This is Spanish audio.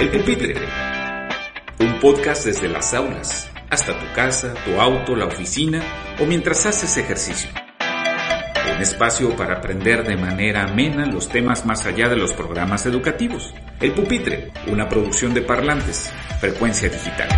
El Pupitre. Un podcast desde las aulas hasta tu casa, tu auto, la oficina o mientras haces ejercicio. Un espacio para aprender de manera amena los temas más allá de los programas educativos. El Pupitre, una producción de parlantes, frecuencia digital.